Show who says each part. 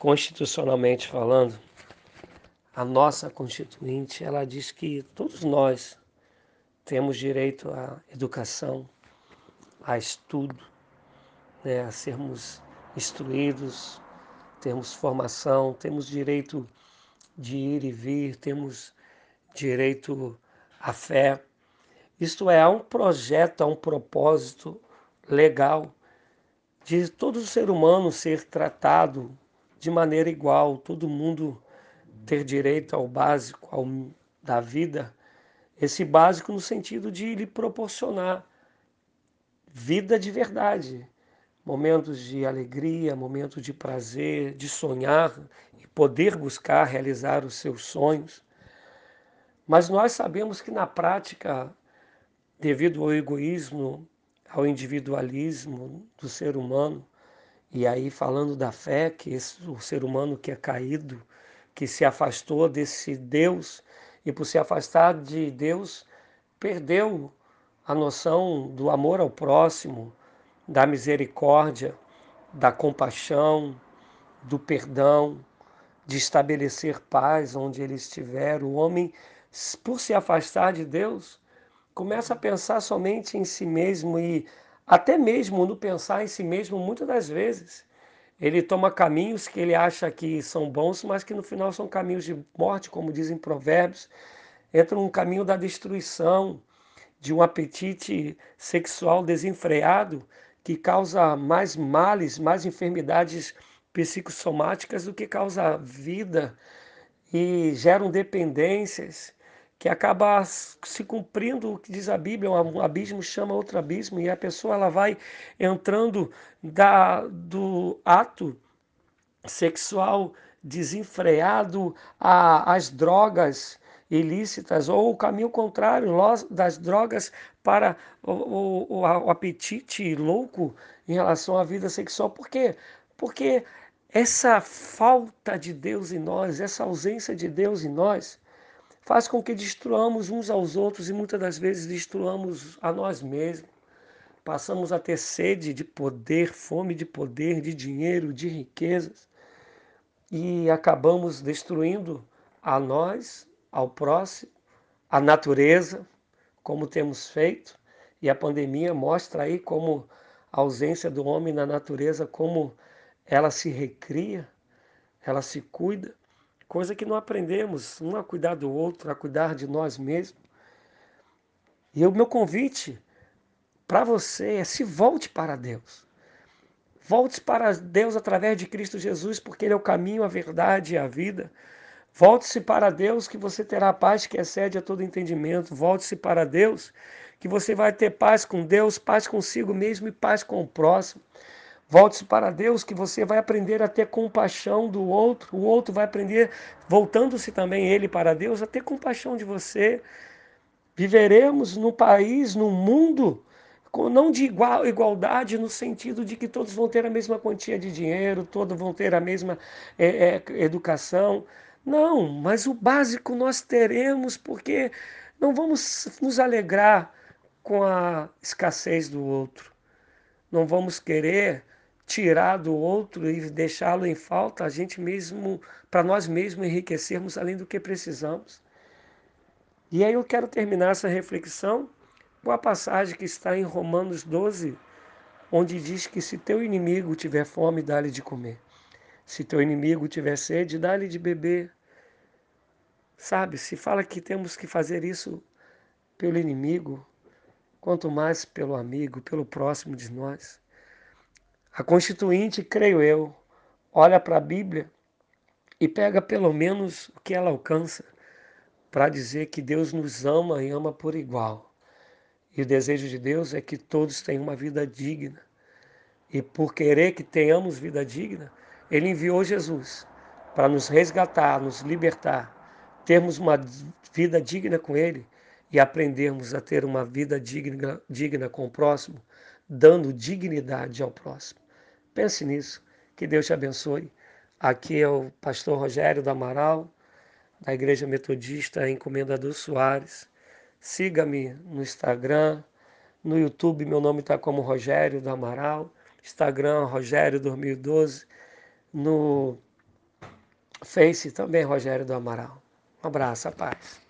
Speaker 1: constitucionalmente falando, a nossa constituinte, ela diz que todos nós temos direito à educação, a estudo, né, a sermos instruídos, temos formação, temos direito de ir e vir, temos direito à fé. Isto é, há um projeto, há um propósito legal de todo ser humano ser tratado de maneira igual, todo mundo ter direito ao básico ao, da vida, esse básico no sentido de lhe proporcionar vida de verdade, momentos de alegria, momentos de prazer, de sonhar e poder buscar realizar os seus sonhos. Mas nós sabemos que na prática, devido ao egoísmo, ao individualismo do ser humano, e aí falando da fé, que esse, o ser humano que é caído, que se afastou desse Deus, e por se afastar de Deus, perdeu a noção do amor ao próximo, da misericórdia, da compaixão, do perdão, de estabelecer paz onde ele estiver. O homem, por se afastar de Deus, começa a pensar somente em si mesmo e até mesmo no pensar em si mesmo, muitas das vezes, ele toma caminhos que ele acha que são bons, mas que no final são caminhos de morte, como dizem provérbios. Entra num caminho da destruição, de um apetite sexual desenfreado que causa mais males, mais enfermidades psicossomáticas do que causa vida e geram dependências que acaba se cumprindo o que diz a Bíblia, um abismo chama outro abismo, e a pessoa ela vai entrando da, do ato sexual desenfreado às drogas ilícitas, ou o caminho contrário, das drogas para o, o, o apetite louco em relação à vida sexual. Por quê? Porque essa falta de Deus em nós, essa ausência de Deus em nós, faz com que destruamos uns aos outros e muitas das vezes destruamos a nós mesmos. Passamos a ter sede de poder, fome de poder, de dinheiro, de riquezas. E acabamos destruindo a nós, ao próximo, a natureza, como temos feito, e a pandemia mostra aí como a ausência do homem na natureza, como ela se recria, ela se cuida coisa que não aprendemos, um a cuidar do outro, a cuidar de nós mesmos. E o meu convite para você é se volte para Deus. Volte para Deus através de Cristo Jesus, porque Ele é o caminho, a verdade e a vida. Volte-se para Deus, que você terá paz que excede a todo entendimento. Volte-se para Deus, que você vai ter paz com Deus, paz consigo mesmo e paz com o próximo. Volte-se para Deus, que você vai aprender a ter compaixão do outro. O outro vai aprender, voltando-se também ele para Deus, a ter compaixão de você. Viveremos no país, no mundo, não de igual, igualdade no sentido de que todos vão ter a mesma quantia de dinheiro, todos vão ter a mesma é, é, educação. Não, mas o básico nós teremos, porque não vamos nos alegrar com a escassez do outro. Não vamos querer tirar do outro e deixá-lo em falta, a gente mesmo, para nós mesmos enriquecermos além do que precisamos. E aí eu quero terminar essa reflexão com a passagem que está em Romanos 12, onde diz que se teu inimigo tiver fome, dá-lhe de comer. Se teu inimigo tiver sede, dá-lhe de beber. Sabe, se fala que temos que fazer isso pelo inimigo, quanto mais pelo amigo, pelo próximo de nós. A Constituinte, creio eu, olha para a Bíblia e pega pelo menos o que ela alcança para dizer que Deus nos ama e ama por igual. E o desejo de Deus é que todos tenham uma vida digna. E por querer que tenhamos vida digna, Ele enviou Jesus para nos resgatar, nos libertar, termos uma vida digna com Ele e aprendermos a ter uma vida digna, digna com o próximo, dando dignidade ao próximo. Pense nisso. Que Deus te abençoe. Aqui é o pastor Rogério do Amaral, da Igreja Metodista Encomendador Soares. Siga-me no Instagram, no YouTube, meu nome está como Rogério do Amaral, Instagram Rogério 2012, no Face também, Rogério do Amaral. Um abraço, a paz.